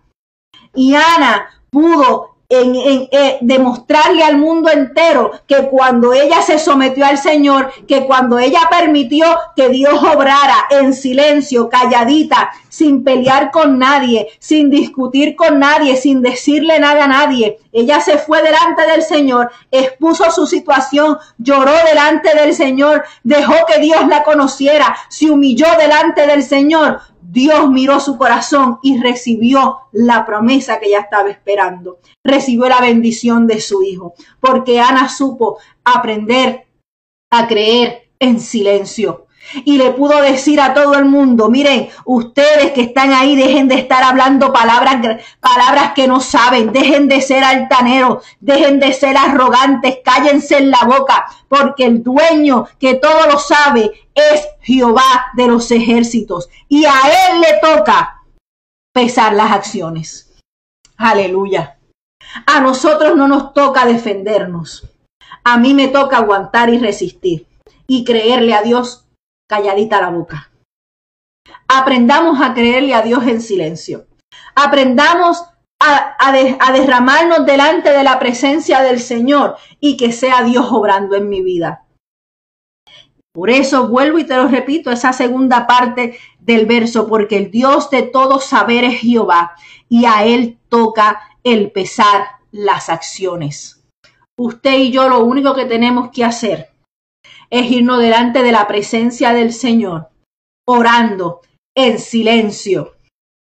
Y Ana pudo en, eh, demostrarle al mundo entero que cuando ella se sometió al Señor, que cuando ella permitió que Dios obrara en silencio, calladita, sin pelear con nadie, sin discutir con nadie, sin decirle nada a nadie, ella se fue delante del Señor, expuso su situación, lloró delante del Señor, dejó que Dios la conociera, se humilló delante del Señor, Dios miró su corazón y recibió la promesa que ella estaba esperando. Recibió la bendición de su hijo, porque Ana supo aprender a creer en silencio. Y le pudo decir a todo el mundo, miren, ustedes que están ahí, dejen de estar hablando palabras, palabras que no saben, dejen de ser altaneros, dejen de ser arrogantes, cállense en la boca, porque el dueño que todo lo sabe es Jehová de los ejércitos y a él le toca pesar las acciones. Aleluya. A nosotros no nos toca defendernos. A mí me toca aguantar y resistir y creerle a Dios calladita la boca. Aprendamos a creerle a Dios en silencio. Aprendamos a, derramarnos delante de la presencia del Señor y que sea Dios obrando en mi vida. Por eso vuelvo y te lo repito, esa segunda parte del verso, porque el Dios de todo saber es Jehová y a Él toca el pesar las acciones. Usted y yo lo único que tenemos que hacer es irnos delante de la presencia del Señor, orando en silencio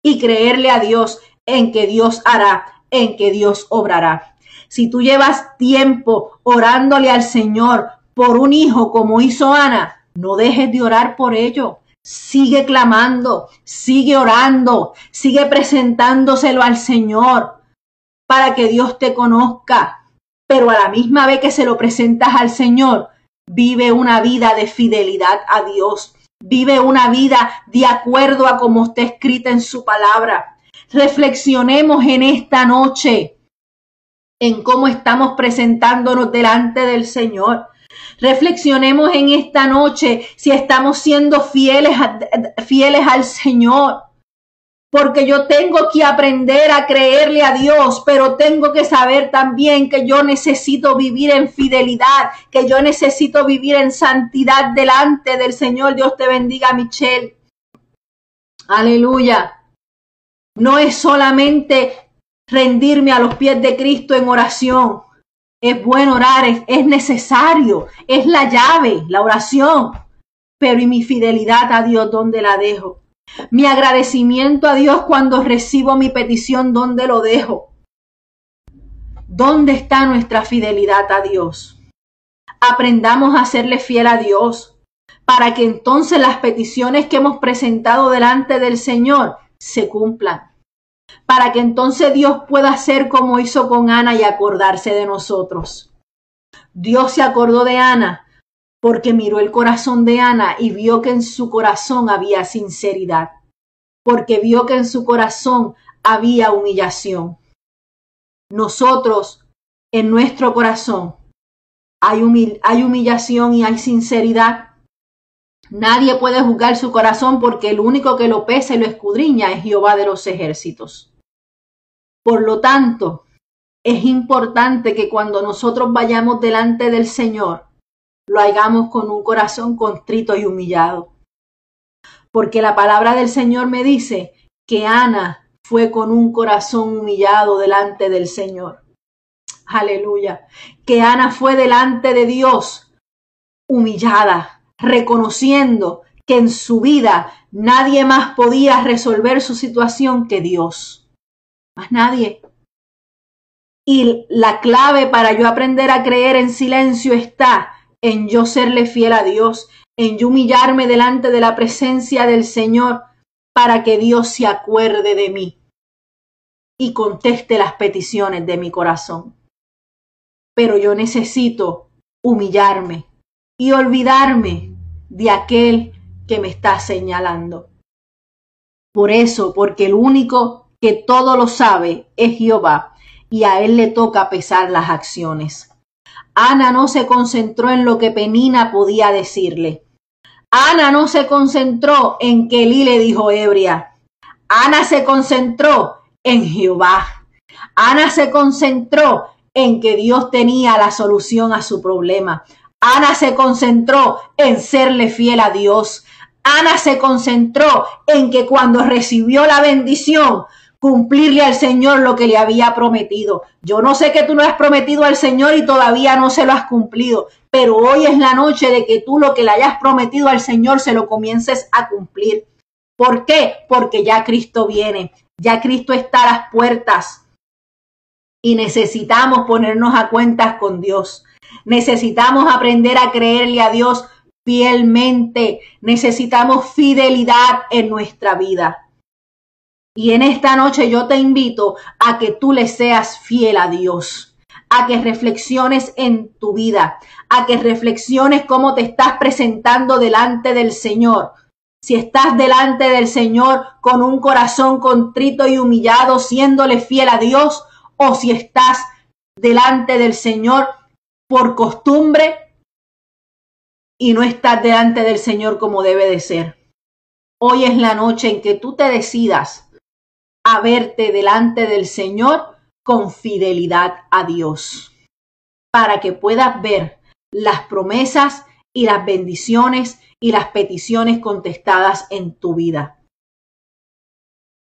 y creerle a Dios en que Dios hará, en que Dios obrará. Si tú llevas tiempo orándole al Señor por un hijo como hizo Ana, no dejes de orar por ello. Sigue clamando, sigue orando, sigue presentándoselo al Señor para que Dios te conozca. Pero a la misma vez que se lo presentas al Señor, vive una vida de fidelidad a Dios, vive una vida de acuerdo a como está escrita en su palabra. Reflexionemos en esta noche en cómo estamos presentándonos delante del Señor. Reflexionemos en esta noche si estamos siendo fieles, fieles al Señor porque yo tengo que aprender a creerle a Dios, pero tengo que saber también que yo necesito vivir en fidelidad, que yo necesito vivir en santidad delante del Señor. Dios te bendiga, Michelle. Aleluya. No es solamente rendirme a los pies de Cristo en oración. Es bueno orar, es, es necesario, es la llave, la oración. Pero ¿y mi fidelidad a Dios dónde la dejo? Mi agradecimiento a Dios cuando recibo mi petición, ¿dónde lo dejo? ¿Dónde está nuestra fidelidad a Dios? Aprendamos a serle fiel a Dios para que entonces las peticiones que hemos presentado delante del Señor se cumplan. Para que entonces Dios pueda hacer como hizo con Ana y acordarse de nosotros. Dios se acordó de Ana porque miró el corazón de Ana y vio que en su corazón había sinceridad, porque vio que en su corazón había humillación. Nosotros, en nuestro corazón, hay, hay humillación y hay sinceridad. Nadie puede juzgar su corazón porque el único que lo pesa y lo escudriña es Jehová de los ejércitos. Por lo tanto, es importante que cuando nosotros vayamos delante del Señor, lo hagamos con un corazón contrito y humillado. Porque la palabra del Señor me dice que Ana fue con un corazón humillado delante del Señor. Aleluya. Que Ana fue delante de Dios humillada, reconociendo que en su vida nadie más podía resolver su situación que Dios. Más nadie. Y la clave para yo aprender a creer en silencio está en yo serle fiel a Dios, en yo humillarme delante de la presencia del Señor para que Dios se acuerde de mí y conteste las peticiones de mi corazón. Pero yo necesito humillarme y olvidarme de aquel que me está señalando. Por eso, porque el único que todo lo sabe es Jehová, y a él le toca pesar las acciones. Ana no se concentró en lo que Penina podía decirle. Ana no se concentró en que Elí le dijo ebria. Ana se concentró en Jehová. Ana se concentró en que Dios tenía la solución a su problema. Ana se concentró en serle fiel a Dios. Ana se concentró en que cuando recibió la bendición, cumplirle al Señor lo que le había prometido. Yo no sé que tú no has prometido al Señor y todavía no se lo has cumplido, pero hoy es la noche de que tú lo que le hayas prometido al Señor se lo comiences a cumplir. ¿Por qué? Porque ya Cristo viene, ya Cristo está a las puertas y necesitamos ponernos a cuentas con Dios. Necesitamos aprender a creerle a Dios fielmente. Necesitamos fidelidad en nuestra vida. Y en esta noche yo te invito a que tú le seas fiel a Dios, a que reflexiones en tu vida, a que reflexiones cómo te estás presentando delante del Señor. Si estás delante del Señor con un corazón contrito y humillado, siéndole fiel a Dios, o si estás delante del Señor por costumbre y no estás delante del Señor como debe de ser. Hoy es la noche en que tú te decidas a verte delante del Señor con fidelidad a Dios, para que puedas ver las promesas y las bendiciones y las peticiones contestadas en tu vida.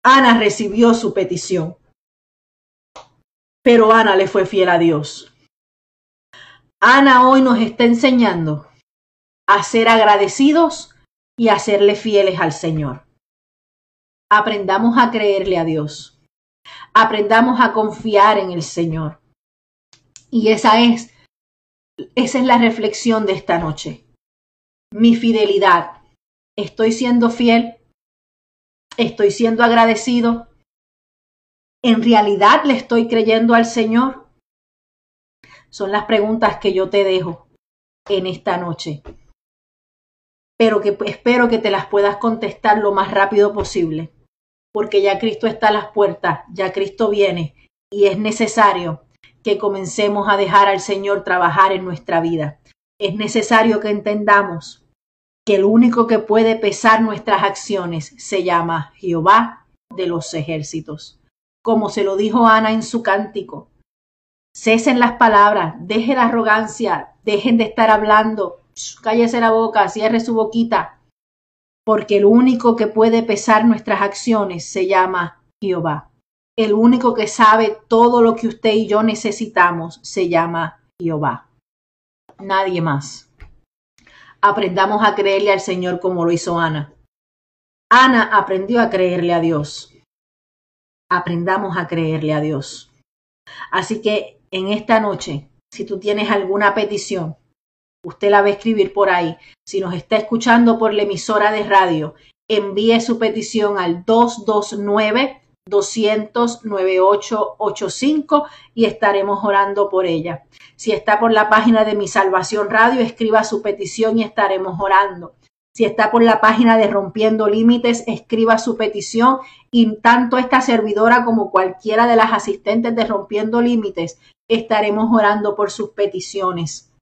Ana recibió su petición, pero Ana le fue fiel a Dios. Ana hoy nos está enseñando a ser agradecidos y a serle fieles al Señor. Aprendamos a creerle a Dios. Aprendamos a confiar en el Señor. Y esa es, esa es la reflexión de esta noche. Mi fidelidad. ¿Estoy siendo fiel? ¿Estoy siendo agradecido? ¿En realidad le estoy creyendo al Señor? Son las preguntas que yo te dejo en esta noche. Pero que espero que te las puedas contestar lo más rápido posible, porque ya Cristo está a las puertas, ya Cristo viene y es necesario que comencemos a dejar al Señor trabajar en nuestra vida. Es necesario que entendamos que el único que puede pesar nuestras acciones se llama Jehová de los ejércitos. Como se lo dijo Ana en su cántico, Cesen las palabras, deje la arrogancia, dejen de estar hablando, cállese la boca, cierre su boquita, porque el único que puede pesar nuestras acciones se llama Jehová. El único que sabe todo lo que usted y yo necesitamos se llama Jehová. Nadie más. Aprendamos a creerle al Señor como lo hizo Ana. Ana aprendió a creerle a Dios. Aprendamos a creerle a Dios. Así que en esta noche, si tú tienes alguna petición, usted la va a escribir por ahí. Si nos está escuchando por la emisora de radio, envíe su petición al 229 200 9885 y estaremos orando por ella. Si está por la página de Mi Salvación Radio, escriba su petición y estaremos orando. Si está por la página de Rompiendo Límites, escriba su petición y tanto esta servidora como cualquiera de las asistentes de Rompiendo Límites estaremos orando por sus peticiones.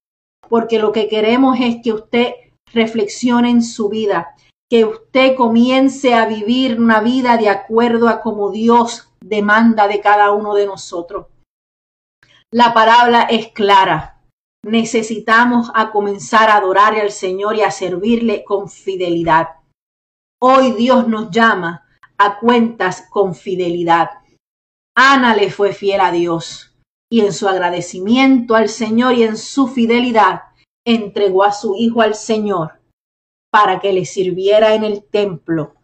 Porque lo que queremos es que usted reflexione en su vida, que usted comience a vivir una vida de acuerdo a como Dios demanda de cada uno de nosotros. La palabra es clara. Necesitamos a comenzar a adorar al Señor y a servirle con fidelidad. Hoy Dios nos llama a cuentas con fidelidad. Ana le fue fiel a Dios y en su agradecimiento al Señor y en su fidelidad entregó a su Hijo al Señor para que le sirviera en el templo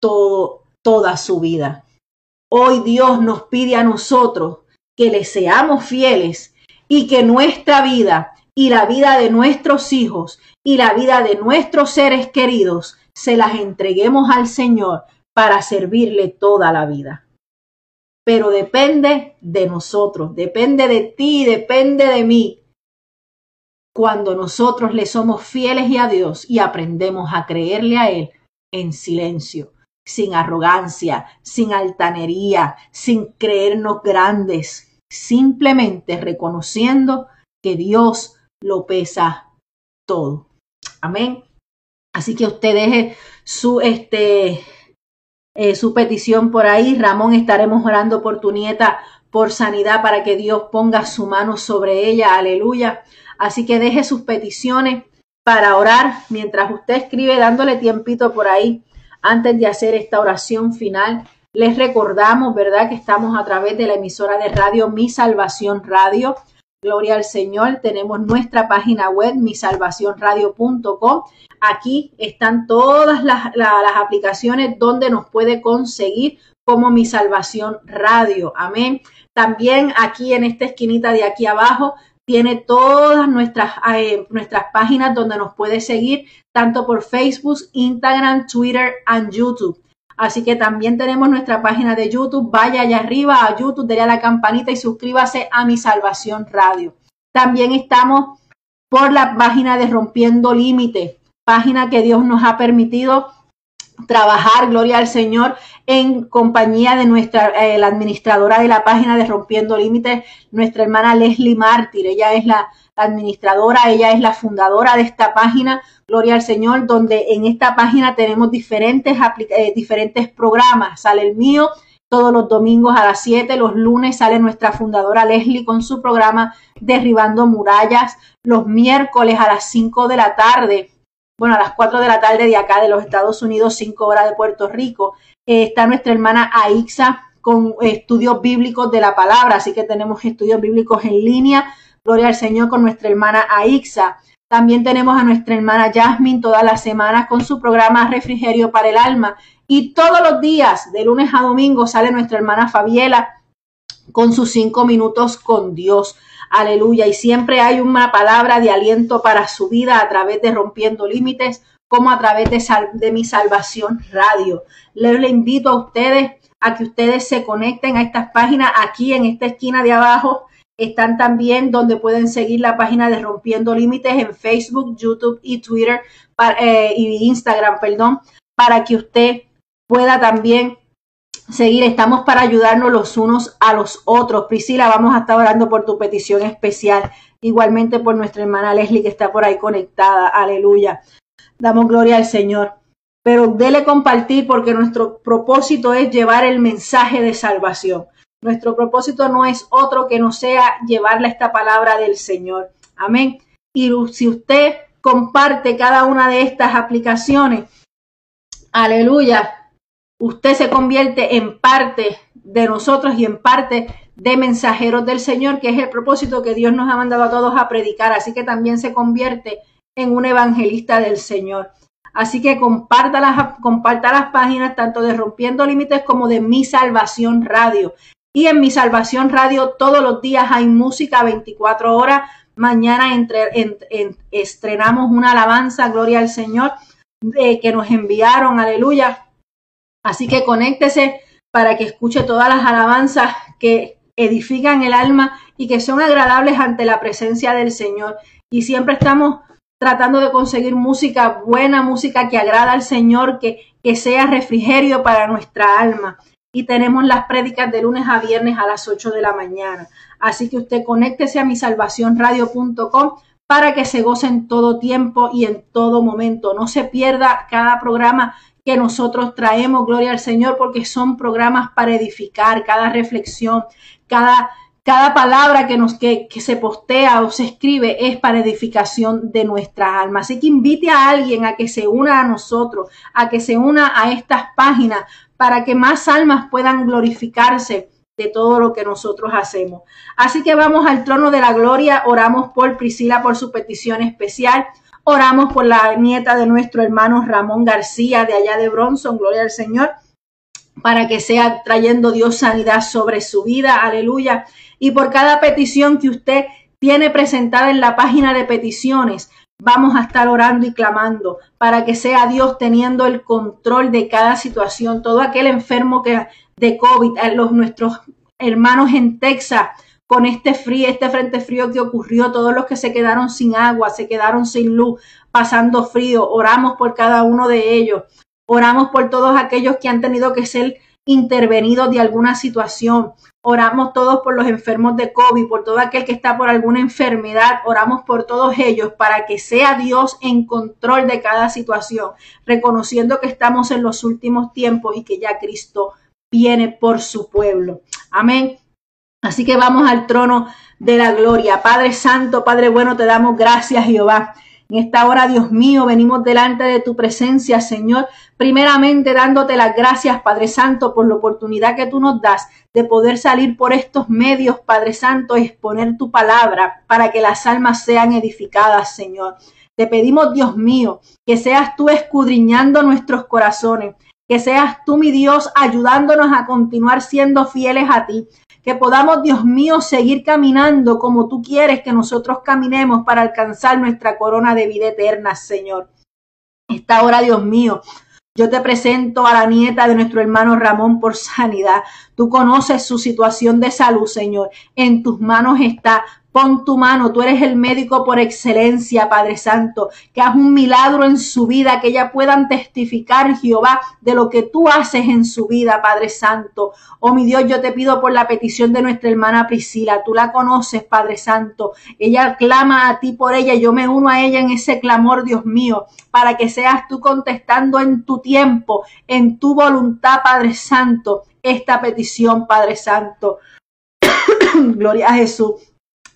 todo, toda su vida. Hoy Dios nos pide a nosotros que le seamos fieles y que nuestra vida y la vida de nuestros hijos y la vida de nuestros seres queridos se las entreguemos al Señor para servirle toda la vida. Pero depende de nosotros, depende de ti, depende de mí. Cuando nosotros le somos fieles y a Dios y aprendemos a creerle a Él en silencio, sin arrogancia, sin altanería, sin creernos grandes, simplemente reconociendo que Dios lo pesa todo. Amén. Así que usted deje su, este, eh, su petición por ahí. Ramón, estaremos orando por tu nieta por sanidad para que Dios ponga su mano sobre ella. Aleluya. Así que deje sus peticiones para orar mientras usted escribe dándole tiempito por ahí antes de hacer esta oración final. Les recordamos, ¿verdad? Que estamos a través de la emisora de radio Mi Salvación Radio. Gloria al Señor. Tenemos nuestra página web, misalvacionradio.com. Aquí están todas las, aplicaciones donde nos puede conseguir como Mi Salvación Radio. Amén. También aquí en esta esquinita de aquí abajo tiene todas nuestras, eh, nuestras páginas donde nos puede seguir, tanto por Facebook, Instagram, Twitter y YouTube. Así que también tenemos nuestra página de YouTube. Vaya allá arriba a YouTube, déle a la campanita y suscríbase a Mi Salvación Radio. También estamos por la página de Rompiendo Límites, página que Dios nos ha permitido trabajar, gloria al Señor, en compañía de nuestra, eh, la administradora de la página de Rompiendo Límites, nuestra hermana Leslie Mártir. Ella es la administradora, ella es la fundadora de esta página, gloria al Señor, donde en esta página tenemos diferentes, eh, diferentes programas. Sale el mío todos los domingos a las 7, los lunes sale nuestra fundadora Leslie con su programa Derribando Murallas, los miércoles a las 5 de la tarde bueno, a las 4 de la tarde de acá de los Estados Unidos, 5 horas de Puerto Rico. Eh, está nuestra hermana Aixa con estudios bíblicos de la palabra, así que tenemos estudios bíblicos en línea. Gloria al Señor con nuestra hermana Aixa. También tenemos a nuestra hermana Jasmine todas las semanas con su programa Refrigerio para el Alma. Y todos los días, de lunes a domingo, sale nuestra hermana Fabiela con sus cinco minutos con Dios. Aleluya. Y siempre hay una palabra de aliento para su vida a través de Rompiendo Límites, como a través de, de mi salvación radio. Les le invito a ustedes a que ustedes se conecten a estas páginas aquí en esta esquina de abajo. Están también donde pueden seguir la página de Rompiendo Límites en Facebook, YouTube y Twitter eh, y Instagram, perdón, para que usted pueda también seguir, estamos para ayudarnos los unos a los otros. Priscila, vamos a estar orando por tu petición especial, igualmente por nuestra hermana Leslie que está por ahí conectada. Aleluya. Damos gloria al Señor. Pero dele compartir porque nuestro propósito es llevar el mensaje de salvación. Nuestro propósito no es otro que no sea llevarle esta palabra del Señor. Amén. Y si usted comparte cada una de estas aplicaciones, aleluya, usted se convierte en parte de nosotros y en parte de mensajeros del Señor, que es el propósito que Dios nos ha mandado a todos a predicar. Así que también se convierte en un evangelista del Señor. Así que comparta las, comparta las páginas tanto de Rompiendo Límites como de Mi Salvación Radio. Y en Mi Salvación Radio todos los días hay música 24 horas. Mañana entre, estrenamos una alabanza, gloria al Señor, eh, que nos enviaron, aleluya, Así que conéctese para que escuche todas las alabanzas que edifican el alma y que son agradables ante la presencia del Señor. Y siempre estamos tratando de conseguir música buena, música que agrada al Señor, que, que sea refrigerio para nuestra alma. Y tenemos las prédicas de lunes a viernes a las 8 de la mañana. Así que usted conéctese a misalvacionradio.com para que se goce en todo tiempo y en todo momento. No se pierda cada programa que nosotros traemos, gloria al Señor, porque son programas para edificar, cada reflexión, cada, cada palabra que, nos, que, que se postea o se escribe es para edificación de nuestra alma. Así que invite a alguien a que se una a nosotros, a que se una a estas páginas, para que más almas puedan glorificarse de todo lo que nosotros hacemos. Así que vamos al trono de la gloria, oramos por Priscila por su petición especial. Oramos por la nieta de nuestro hermano Ramón García de allá de Bronson, gloria al Señor. para que sea trayendo Dios sanidad sobre su vida, aleluya. Y por cada petición que usted tiene presentada en la página de peticiones, vamos a estar orando y clamando para que sea Dios teniendo el control de cada situación. Todo aquel enfermo que de COVID, los nuestros hermanos en Texas con este frío, este frente frío que ocurrió, todos los que se quedaron sin agua, se quedaron sin luz, pasando frío, oramos por cada uno de ellos. Oramos por todos aquellos que han tenido que ser intervenidos de alguna situación. Oramos todos por los enfermos de COVID, por todo aquel que está por alguna enfermedad. Oramos por todos ellos para que sea Dios en control de cada situación, reconociendo que estamos en los últimos tiempos y que ya Cristo viene por su pueblo. Amén. Así que vamos al trono de la gloria. Padre Santo, Padre bueno, te damos gracias, Jehová. En esta hora, Dios mío, venimos delante de tu presencia, Señor, primeramente dándote las gracias, Padre Santo, por la oportunidad que tú nos das de poder salir por estos medios, Padre Santo, exponer tu palabra para que las almas sean edificadas, Señor. Te pedimos, Dios mío, que seas tú escudriñando nuestros corazones, que seas tú, mi Dios, ayudándonos a continuar siendo fieles a ti, que podamos, Dios mío, seguir caminando como tú quieres que nosotros caminemos para alcanzar nuestra corona de vida eterna, Señor. Esta hora, Dios mío, yo te presento a la nieta de nuestro hermano Ramón por sanidad. Tú conoces su situación de salud, Señor. En tus manos está. Pon tu mano, tú eres el médico por excelencia, Padre Santo, que haz un milagro en su vida, que ella puedan testificar, Jehová, de lo que tú haces en su vida, Padre Santo. Oh mi Dios, yo te pido por la petición de nuestra hermana Priscila, tú la conoces, Padre Santo. Ella clama a ti por ella, yo me uno a ella en ese clamor, Dios mío, para que seas tú contestando en tu tiempo, en tu voluntad, Padre Santo, esta petición, Padre Santo. Gloria a Jesús.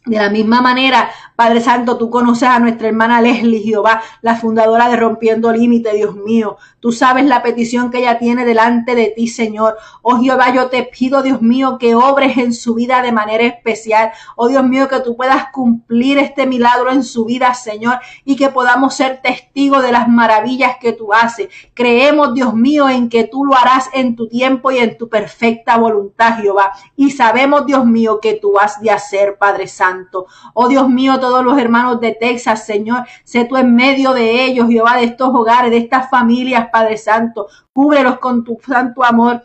De la misma manera, Padre Santo, tú conoces a nuestra hermana Leslie Jehová, la fundadora de Rompiendo Límite, Dios mío. Tú sabes la petición que ella tiene delante de ti, Señor. Oh Jehová, yo te pido, Dios mío, que obres en su vida de manera especial. Oh Dios mío, que tú puedas cumplir este milagro en su vida, Señor, y que podamos ser testigos de las maravillas que tú haces. Creemos, Dios mío, en que tú lo harás en tu tiempo y en tu perfecta voluntad, Jehová. Y sabemos, Dios mío, que tú has de hacer, Padre Santo. Oh Dios mío, todos los hermanos de Texas, Señor, sé tú en medio de ellos, Jehová, de estos hogares, de estas familias, Padre Santo. Cúbrelos con tu santo amor.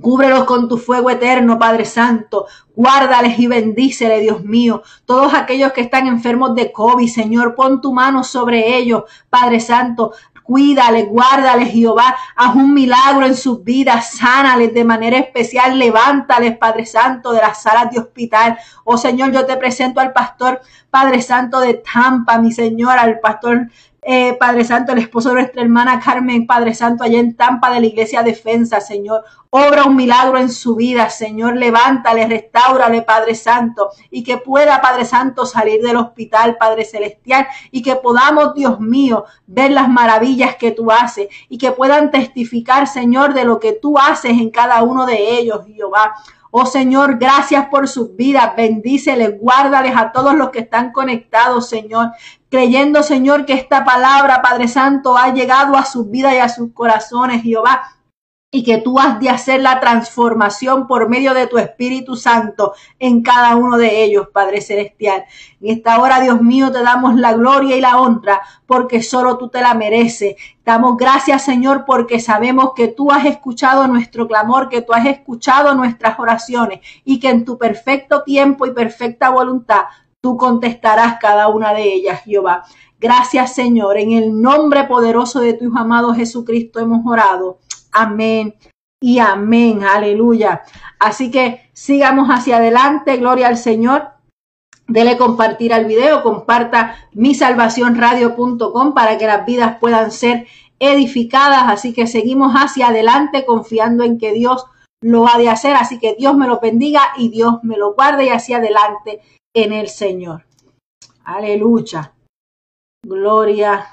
Cúbrelos con tu fuego eterno, Padre Santo. Guárdales y bendícele, Dios mío. Todos aquellos que están enfermos de COVID, Señor, pon tu mano sobre ellos, Padre Santo. Cuídales, guárdales, Jehová. Haz un milagro en sus vidas. Sánales de manera especial. Levántales, Padre Santo, de las salas de hospital. Oh Señor, yo te presento al pastor, Padre Santo de Tampa, mi Señor, al pastor eh, Padre Santo, el esposo de nuestra hermana Carmen, Padre Santo, allá en Tampa de la Iglesia Defensa, Señor. Obra un milagro en su vida, Señor. Levántale, restáurale, Padre Santo, y que pueda, Padre Santo, salir del hospital, Padre Celestial, y que podamos, Dios mío, ver las maravillas que tú haces, y que puedan testificar, Señor, de lo que tú haces en cada uno de ellos, Jehová. Oh Señor, gracias por sus vidas. Bendíceles, guárdales a todos los que están conectados, Señor. Creyendo, Señor, que esta palabra, Padre Santo, ha llegado a sus vidas y a sus corazones, Jehová y que tú has de hacer la transformación por medio de tu Espíritu Santo en cada uno de ellos, Padre Celestial. En esta hora, Dios mío, te damos la gloria y la honra porque solo tú te la mereces. Damos gracias, Señor, porque sabemos que tú has escuchado nuestro clamor, que tú has escuchado nuestras oraciones y que en tu perfecto tiempo y perfecta voluntad tú contestarás cada una de ellas, Jehová. Gracias, Señor. En el nombre poderoso de tu Hijo amado Jesucristo hemos orado. Amén y amén. Aleluya. Así que sigamos hacia adelante. Gloria al Señor. Dele compartir al video, comparta misalvacionradio.com para que las vidas puedan ser edificadas. Así que seguimos hacia adelante confiando en que Dios lo ha de hacer. Así que Dios me lo bendiga y Dios me lo guarde y hacia adelante en el Señor. Aleluya. Gloria